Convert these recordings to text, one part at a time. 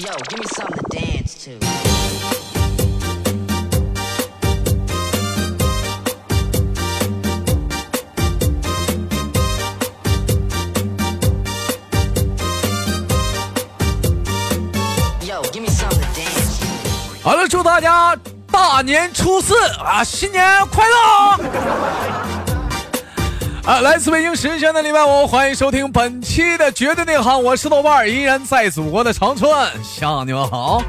Yo, give me something to dance to. Yo, give me something to dance to. 好了，祝大家大年初四啊，新年快乐！啊，来自北京时间的礼拜五，欢迎收听本期的绝对内涵，我是豆瓣，依然在祖国的长春向你们好。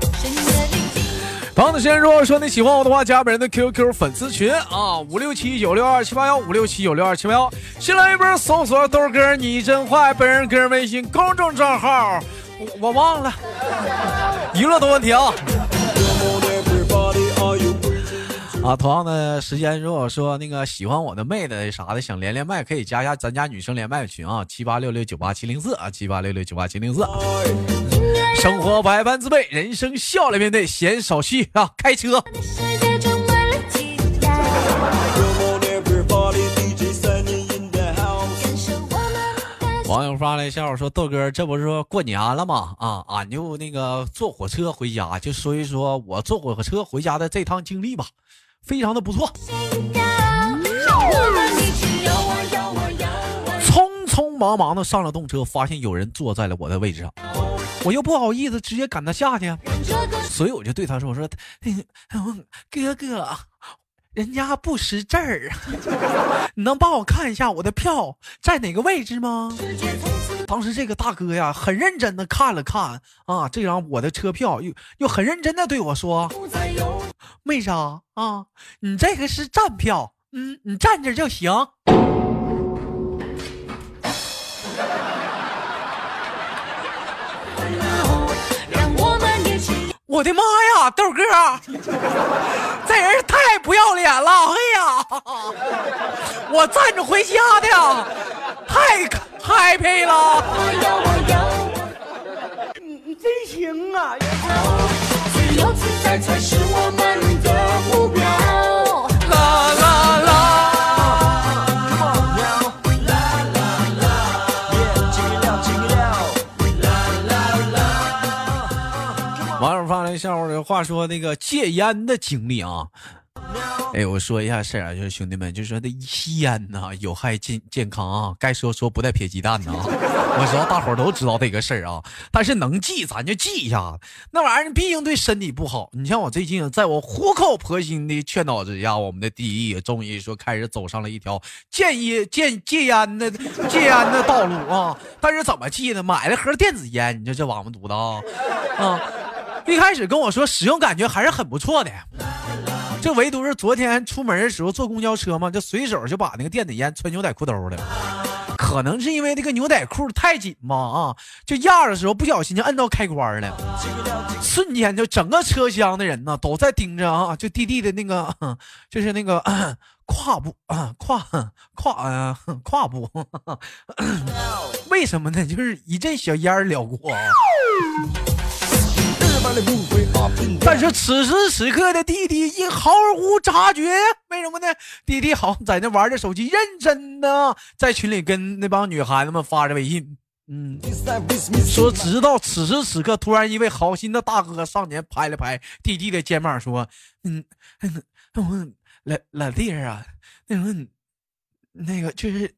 朋友的时间，如果说你喜欢我的话，加本人的 QQ 粉丝群啊，五六七九六二七八幺，五六七九六二七八幺。新来一波搜索豆哥你真坏，本人个人微信公众账号我我忘了，娱乐的问题啊。啊，同样的时间，如果说那个喜欢我的妹子啥的，想连连麦，可以加一下咱家女生连麦群啊，七八六六九八七零四啊，七八六六九八七零四。生活百般滋味，人生笑来面对，闲少叙啊，开车。网友发来笑话说：“豆哥，这不是说过年了吗？啊，俺就那个坐火车回家，就说一说我坐火车回家的这趟经历吧，非常的不错。匆匆忙忙的上了动车，发现有人坐在了我的位置上，我又不好意思直接赶他下去，所以我就对他说：“我说，哥哥，人家不识字儿，你能帮我看一下我的票在哪个位置吗？”当时这个大哥呀，很认真的看了看啊，这张我的车票，又又很认真的对我说不再有。：“妹子啊，啊，你这个是站票，嗯，你站着就行。”我的妈呀，豆哥，这人太不要脸了！哎呀，我站着回家的，太 happy 了。你，你真行啊！只有自在才是我们的目标。网友发来笑话的话说那个戒烟的经历啊。哎，我说一下事儿啊，就是兄弟们，就说这吸烟呐、有害健健康啊，该说说不带撇鸡蛋的啊。我知道大伙儿都知道这个事儿啊，但是能记咱就记一下，那玩意儿毕竟对身体不好。你像我最近，在我苦口婆心的劝导之下，我们的第一也终于说开始走上了一条戒烟戒戒烟的戒烟的道路啊。但是怎么戒呢？买了盒电子烟，你说这王八犊子啊啊！一开始跟我说使用感觉还是很不错的。这唯独是昨天出门的时候坐公交车嘛，就随手就把那个电子烟揣牛仔裤兜了。可能是因为那个牛仔裤太紧嘛啊，就压的时候不小心就摁到开关了，瞬间就整个车厢的人呢都在盯着啊，就弟弟的那个就是那个胯部啊胯胯啊胯部，为什么呢？就是一阵小烟儿撩过啊。但是此时此刻的弟弟因毫无察觉，为什么呢？弟弟好像在那玩着手机，认真的在群里跟那帮女孩子们发着微信。嗯，说直到此时此刻，突然一位好心的大哥上前拍了拍弟弟的肩膀，说：“嗯，嗯老老弟儿啊，那什么，那个就是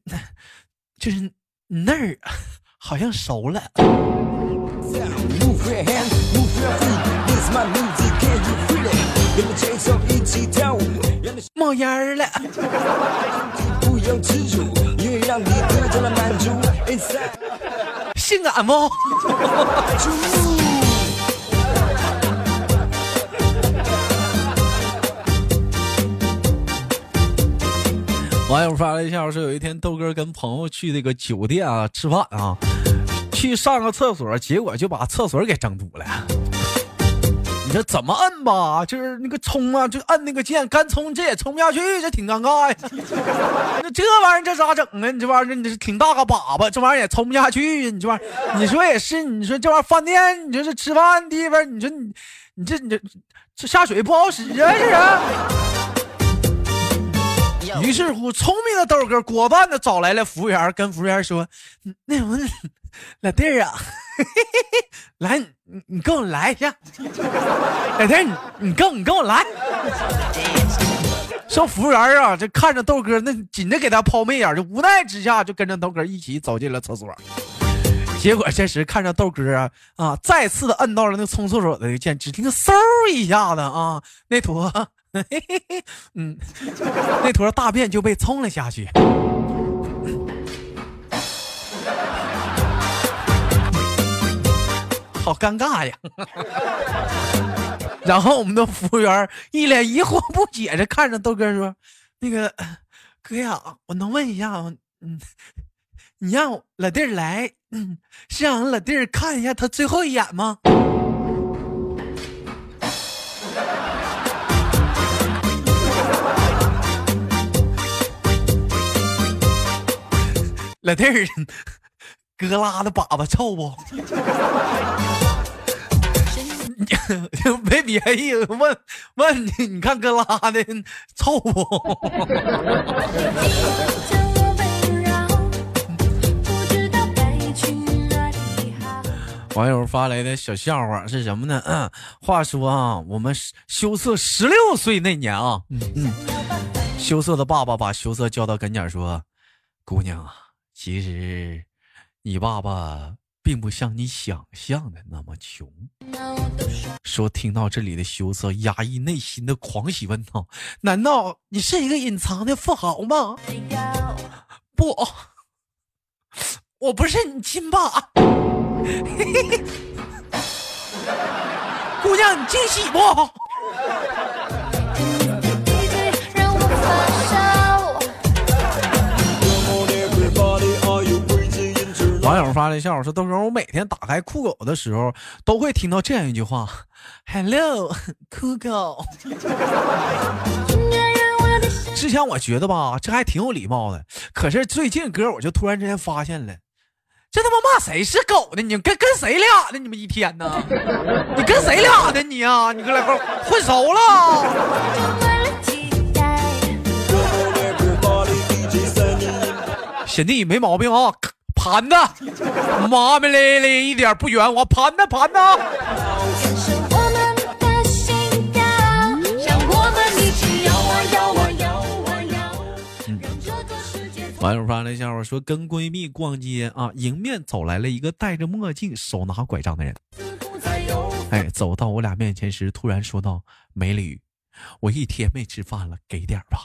就是那儿好像熟了。”冒烟儿了。不由自主，音乐让你得到了满足。性感不？网友发了一下说，有一天豆哥跟朋友去那个酒店啊吃饭啊，去上个厕所，结果就把厕所给整堵了。这怎么摁吧？就是那个冲啊，就摁那个键，干冲这也冲不下去，这挺尴尬呀。那这玩意儿这咋整啊？你这玩意儿你是挺大个粑粑，这玩意儿也冲不下去。你这玩意儿，你说也是，你说这玩意儿饭店，你说这吃饭地方，你说你你这你这这下水不好使啊，这是。于是乎，聪明的豆哥果断的找来了服务员，跟服务员说：“那什么，老弟儿啊，来，你你跟我来一下。老弟儿，你你跟你跟我来。说服务员啊，这看着豆哥那紧着给他抛媚眼，就无奈之下就跟着豆哥一起走进了厕所。结果这时看着豆哥啊啊，再次的摁到了那冲厕所的键，只听嗖一下子啊，那坨 嘿嘿嘿，嗯，那坨大便就被冲了下去。好尴尬呀！然后我们的服务员一脸疑惑不解的看着豆哥说：“那个哥呀，我能问一下，嗯，你让老弟儿来，嗯，是让老弟儿看一下他最后一眼吗？”老弟儿，哥拉的粑粑臭不？没别意思，问问你，你看哥拉的臭不？网友发来的小笑话是什么呢？嗯，话说啊，我们羞涩十六岁那年啊，嗯嗯，羞涩的爸爸把羞涩叫到跟前说：“姑娘啊，其实你爸爸并不像你想象的那么穷。”说听到这里的羞涩压抑内心的狂喜，问道：“难道你是一个隐藏的富豪吗？”不，我不是你亲爸。姑娘，你惊喜不？发来笑我说：“豆哥，我每天打开酷狗的时候，都会听到这样一句话：‘Hello，酷狗。之前我觉得吧，这还挺有礼貌的，可是最近哥，我就突然之间发现了，这他妈骂谁是狗呢？你跟跟谁俩呢？你们一天呢？你跟谁俩呢？你啊，你跟俩个混熟了？充满了期待。Come on, everybody, DJ 三一零。贤弟没毛病啊，盘子，麻麻咧咧一点不圆滑，盘子盘的。”感受我们的心跳，让我们一起摇啊摇啊摇啊摇，让这个世界网友发来笑话说，跟闺蜜逛街啊，迎面走来了一个戴着墨镜、手拿拐杖的人。哎，走到我俩面前时，突然说道：“美女，我一天没吃饭了，给点吧。”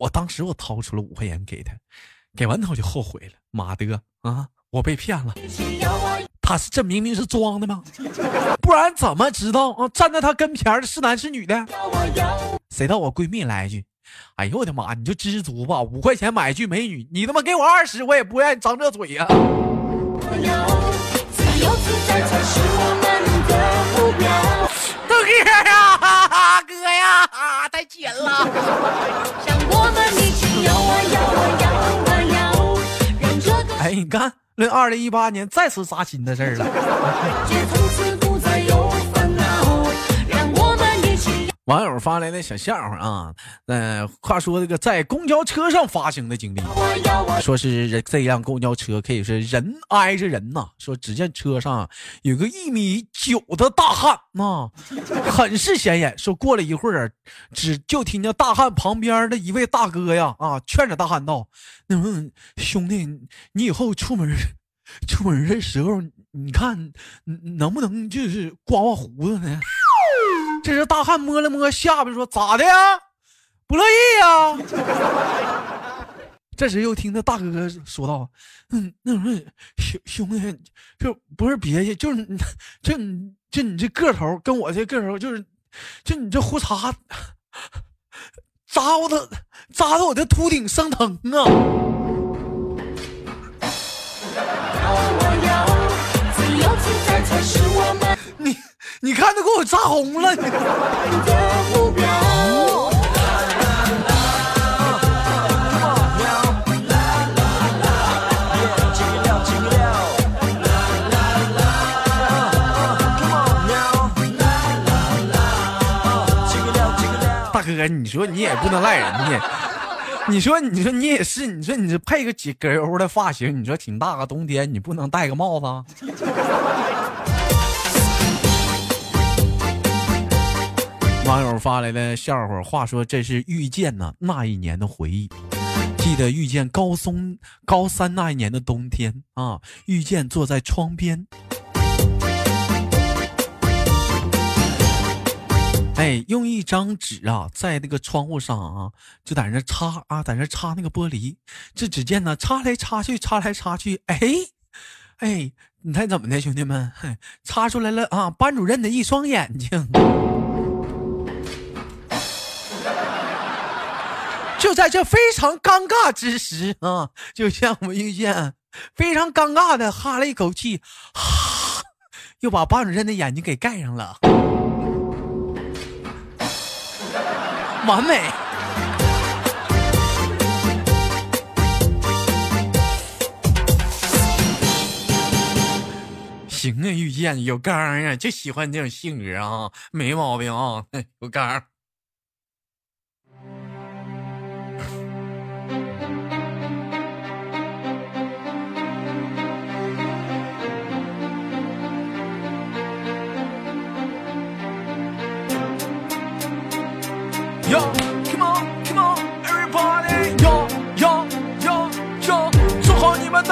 我当时我掏出了五块钱给他，给完他我就后悔了，妈的啊，我被骗了。他是这明明是装的吗？不然怎么知道啊？站在他跟前的是男是女的？谁道我闺蜜来一句：“哎呦我的妈，你就知足吧，五块钱买一句美女，你他妈给我二十，我也不愿意张这嘴呀、摇，自由自在才是我们的目标。豆哥啊，哥呀，太紧了。让我们一起摇啊摇啊摇哎，你看，论二零一八年再次扎心的事儿了。网友发来的小笑话啊，呃，话说这个在公交车上发生的经历，说是人这辆公交车可以是人挨着人呐、说只见车上有个一米九的大汉呐、很是显眼。说过了一会儿，只就听见大汉旁边的一位大哥呀啊劝着大汉道：“那么兄弟，你以后出门出门的时候，你看能不能就是刮刮胡子呢？”这时大汉摸了摸下巴，说：“咋的呀？不乐意呀？”这时又听他大哥哥说道：“嗯，那什么兄兄弟，就不是别的，就是就你就你这个头跟我这个头，就是就你这胡茬扎我的扎的我的秃顶生疼啊！你你看都给我扎红了，你。大哥，你说你也不能赖人家，你说，你说你也是，你说你这配个几根油的发型，你说挺大个冬天，你不能戴个帽子网友发来的笑话，话说这是遇见呢那一年的回忆。记得遇见高松高三那一年的冬天啊，遇见坐在窗边，哎，用一张纸啊，在那个窗户上啊，就在那擦啊，在那擦那个玻璃。这只见呢，擦来擦去，擦来擦去，哎，哎，你猜怎么的，兄弟们？嘿擦出来了啊，班主任的一双眼睛。就在这非常尴尬之时啊，就像我们遇见，非常尴尬的哈了一口气，哈，又把班主任的眼睛给盖上了，完美。行啊，遇见有刚啊，就喜欢这种性格啊，没毛病啊，有刚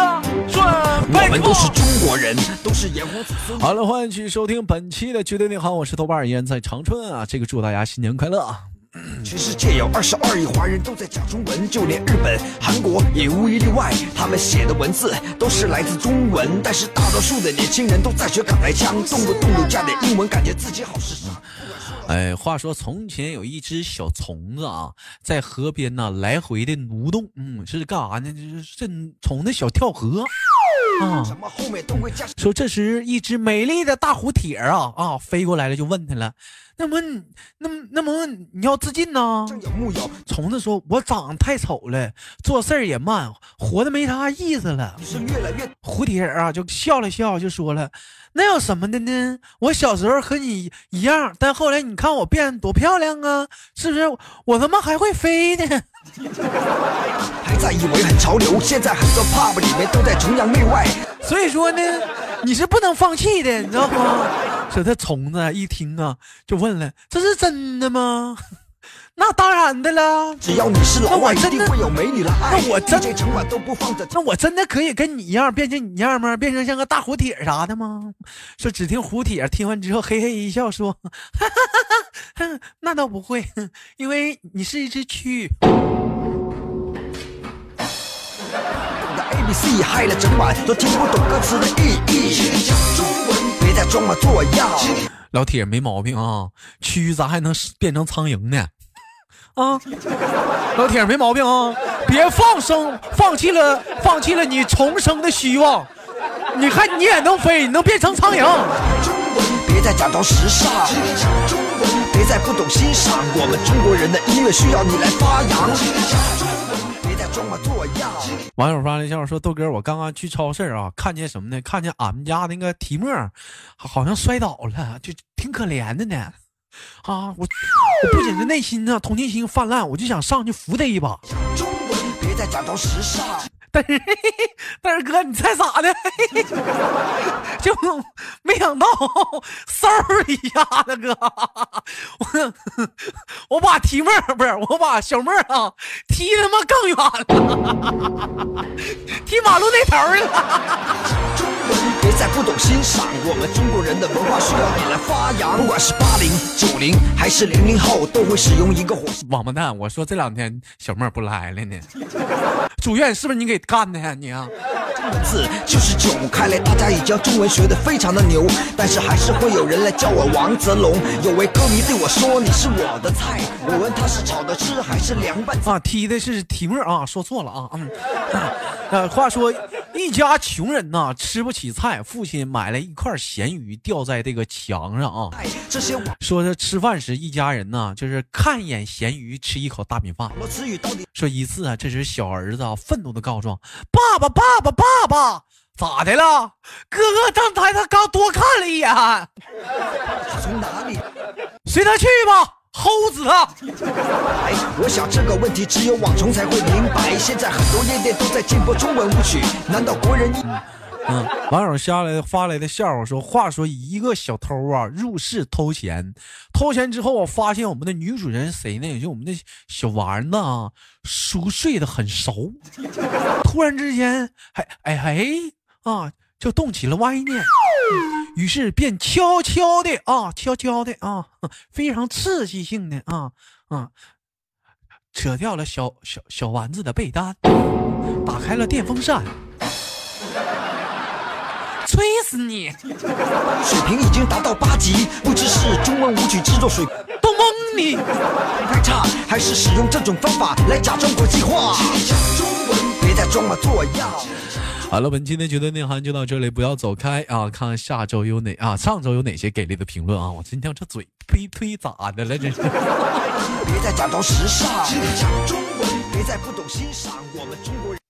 的准备。我们都是中国人，都是炎黄子孙。好了，欢迎继续收听本期的绝对你好，我是豆瓣儿，依然在长春啊。这个祝大家新年快乐啊！全世界有二十二亿华人都在讲中文，就连日本、韩国也无一例外。他们写的文字都是来自中文，但是大多数的年轻人都在学港台腔，动不动就加点英文，感觉自己好时尚。哎，话说从前有一只小虫子啊，在河边呢来回的蠕动，嗯，是干啥呢？就是这虫子小跳河啊。说这时一只美丽的大蝴蝶啊啊飞过来了，就问他了，那么那么那么你要自尽呢？虫子说：“我长得太丑了，做事儿也慢，活的没啥意思了。是越来越”蝴蝶啊就笑了笑，就说了：“那有什么的呢？我小时候和你一样，但后来你看我变多漂亮啊，是不是？我他妈还会飞呢！还在以为很潮流，现在很多 pub 里面都在崇洋媚外。所以说呢，你是不能放弃的，你知道吗？” 这这虫子一听啊，就问了：“这是真的吗？” 那当然的了。只要你是老外，一定会有美女来爱。那我真 DJ 整晚都不放着。那我真的可以跟你一样变成你一样吗？变成像个大蝴蝶啥的吗？说只听蝴蝶听完之后嘿嘿一笑说：“哈哈哈哈，那倒不会，因为你是一只蛆。A B C 嗨了整晚都听不懂歌词的意义。讲中文，别再装模作样。”老铁没毛病啊，蛆咋还能变成苍蝇呢？啊，老铁没毛病啊，别放生，放弃了，放弃了你重生的希望。你看你也能飞，你能变成苍蝇。别再假装时尚。别再不懂欣赏。我们中国人的音乐需要你来发扬。装模作样。网友发来笑话说：“豆哥，我刚刚去超市啊，看见什么呢？看见俺们家那个提莫好好像摔倒了，就挺可怜的呢。啊，我我不仅是内心啊同情心泛滥，我就想上去扶他一把。中文，别再假装时尚。但是，但是哥，你猜咋的？就没想到，嗖一下子，哥，我我把提妹儿不是我把小妹儿啊踢他妈更远了，踢马路那头去了。别再不懂欣赏。我们中国人的文化需要你来发扬。不管是八零、九零还是零零后，都会使用一个火星。王八蛋！我说这两天小妹儿不来了呢，主院是不是你给干的呀？你啊，文字就是九，看来大家已经中文学得非常的牛，但是还是会有人来叫我王泽龙。有位歌迷对我说：“你是我的菜。”我问他是炒的吃还是凉拌。啊，踢的是提莫啊，说错了啊，嗯，呃，话说一家穷人呐，吃不起菜，父亲买了一块咸鱼吊在这个墙上啊，这些说这吃饭时一家人呐，就是看一眼咸鱼，吃一口大米饭。说一次啊，这时小儿子啊愤怒的告状：“爸爸，爸爸，爸爸，咋的了？哥哥刚才他刚多看了一眼，是从哪里？随他去吧。”齁死他！哎，我想这个问题只有网虫才会明白。现在很多夜店都在禁播中文舞曲，难道国人一？嗯，网友下来发来的笑话说：话说一个小偷啊入室偷钱，偷钱之后我发现我们的女主人谁呢？也就我们的小丸子啊，熟睡的很熟。突然之间，还哎哎啊，就动起了歪念，于是便悄悄的啊，悄悄的啊，非常刺激性的啊啊，扯掉了小小小丸子的被单，打开了电风扇。吹死你！水平已经达到八级，不知是中文舞曲制作水平都蒙你！太差，还是使用这种方法来假装国际化？中文，别再装模作样。好了，本期的绝对内涵就到这里，不要走开啊！看下周有哪啊，上周有哪些给力的评论啊！我今天这嘴呸呸咋的了？这是。别再假装时尚，讲中文，别再不懂欣赏我们中国人。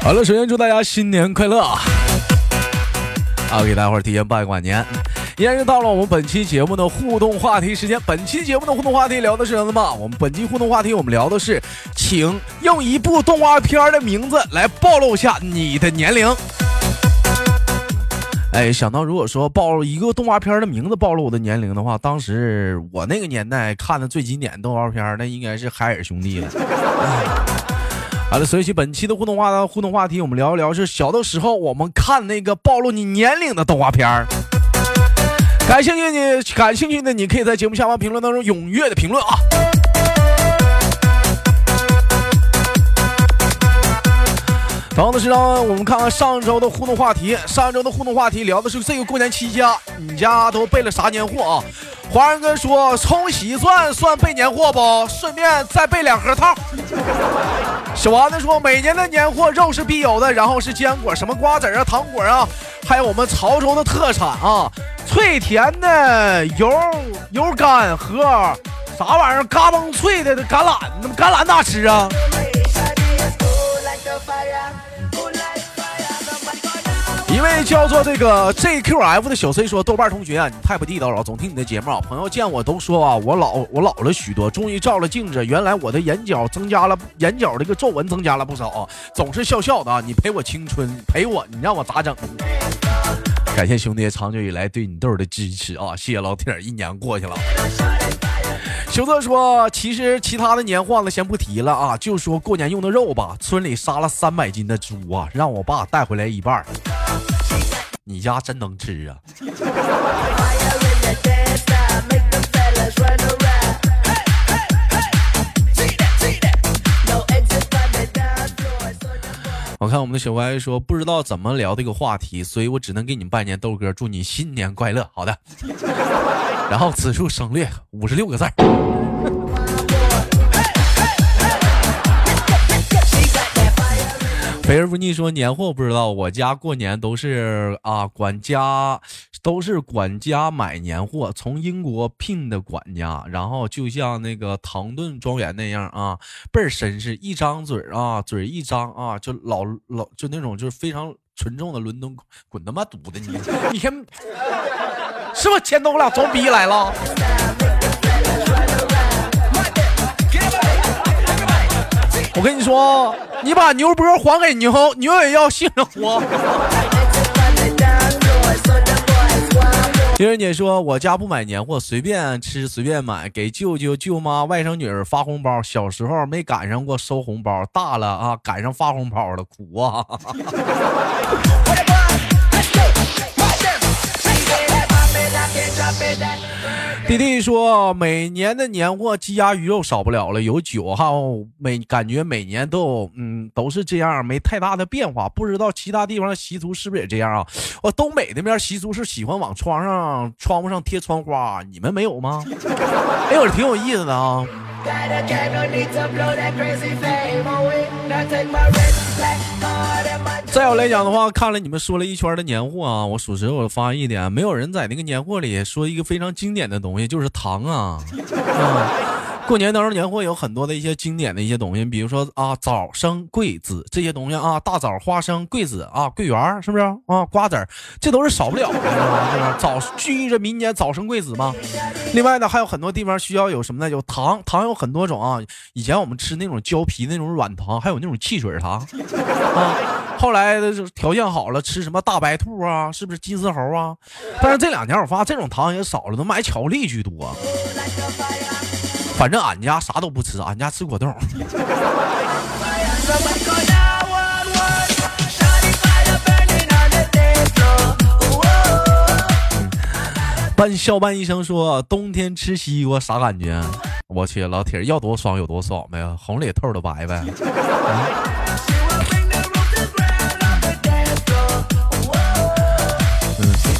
好了，首先祝大家新年快乐啊！啊，给大伙儿提前拜个晚年。依然是到了我们本期节目的互动话题时间。本期节目的互动话题聊的是什么？我们本期互动话题我们聊的是，请用一部动画片的名字来暴露下你的年龄。哎，想到如果说暴露一个动画片的名字暴露我的年龄的话，当时我那个年代看的最经典的动画片，那应该是海尔兄弟了。好了，所以本期的互动话互动话题，我们聊一聊是小的时候我们看那个暴露你年龄的动画片儿。感兴趣的，感兴趣的，你可以在节目下方评论当中踊跃的评论啊。然后呢，是让，我们看看上周的互动话题。上周的互动话题聊的是这个过年期间，你家都备了啥年货啊？华人哥说，冲洗钻算备年货不？顺便再备两盒套。小丸子说，每年的年货肉是必有的，然后是坚果，什么瓜子啊、糖果啊，还有我们潮州的特产啊，脆甜的油油干和啥玩意儿，嘎嘣脆的橄榄，橄榄咋吃啊？一位叫做这个 JQF 的小 C 说：“豆瓣同学啊，你太不地道了，总听你的节目啊。朋友见我都说啊，我老我老了许多。终于照了镜子，原来我的眼角增加了，眼角这个皱纹增加了不少啊。总是笑笑的啊，你陪我青春，陪我，你让我咋整？感谢兄弟长久以来对你豆儿的支持啊！谢谢老铁，一年过去了。”熊特说：“其实其他的年货了，先不提了啊，就说过年用的肉吧。村里杀了三百斤的猪啊，让我爸带回来一半。你家真能吃啊！”看我们的小歪说不知道怎么聊这个话题，所以我只能给你们拜年，豆哥祝你新年快乐。好的，然后此处省略五十六个字。肥而不腻说年货不知道，我家过年都是啊管家，都是管家买年货，从英国聘的管家，然后就像那个唐顿庄园那样啊，倍儿绅士，一张嘴啊，嘴一张啊，就老老就那种就是非常纯正的伦敦，滚他妈犊子你！你看，是不是前头我俩装逼来了？我跟你说，你把牛波还给牛，牛也要性活。情人姐说：“我家不买年货，随便吃随便买，给舅舅、舅妈、外甥女儿发红包。小时候没赶上过收红包，大了啊，赶上发红包了，苦啊！” 弟弟说，每年的年货鸡鸭鱼肉少不了了，有酒哈，每感觉每年都，嗯，都是这样，没太大的变化。不知道其他地方的习俗是不是也这样啊？我东北那边习俗是喜欢往窗上、窗户上贴窗花，你们没有吗？哎呦，挺有意思的啊。再有来讲的话，看了你们说了一圈的年货啊，我属实我发现一点，没有人在那个年货里说一个非常经典的东西，就是糖啊。啊 过年当中年货有很多的一些经典的一些东西，比如说啊枣生桂子这些东西啊，大枣、花生、桂子啊，桂圆儿是不是啊？瓜子儿，这都是少不了的，是吧？是吧？早寓意着民间早生贵子嘛。另外呢，还有很多地方需要有什么呢？有糖，糖有很多种啊。以前我们吃那种胶皮那种软糖，还有那种汽水糖啊。后来的是条件好了，吃什么大白兔啊，是不是金丝猴啊？但是这两年我发现这种糖也少了，都买巧克力居多。反正俺家啥都不吃，俺家吃果冻。半笑半医生说：“冬天吃西瓜啥感觉？我去，老铁要多爽有多爽呗，红里透的白呗。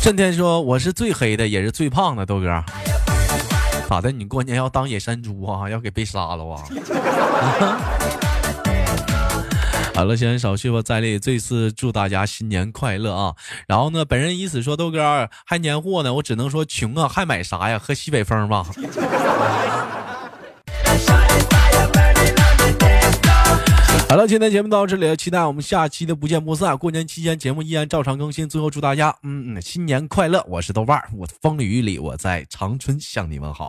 震天说：“我是最黑的，也是最胖的，豆哥。咋的？你过年要当野山猪啊？要给被杀了啊？” 好了，先少叙吧，在这次祝大家新年快乐啊！然后呢，本人以此说豆哥还年货呢，我只能说穷啊，还买啥呀？喝西北风吧。好了，今天节目到这里了，期待我们下期的不见不散。过年期间节目依然照常更新，最后祝大家嗯嗯新年快乐！我是豆瓣儿，我风里雨里我在长春向你们好。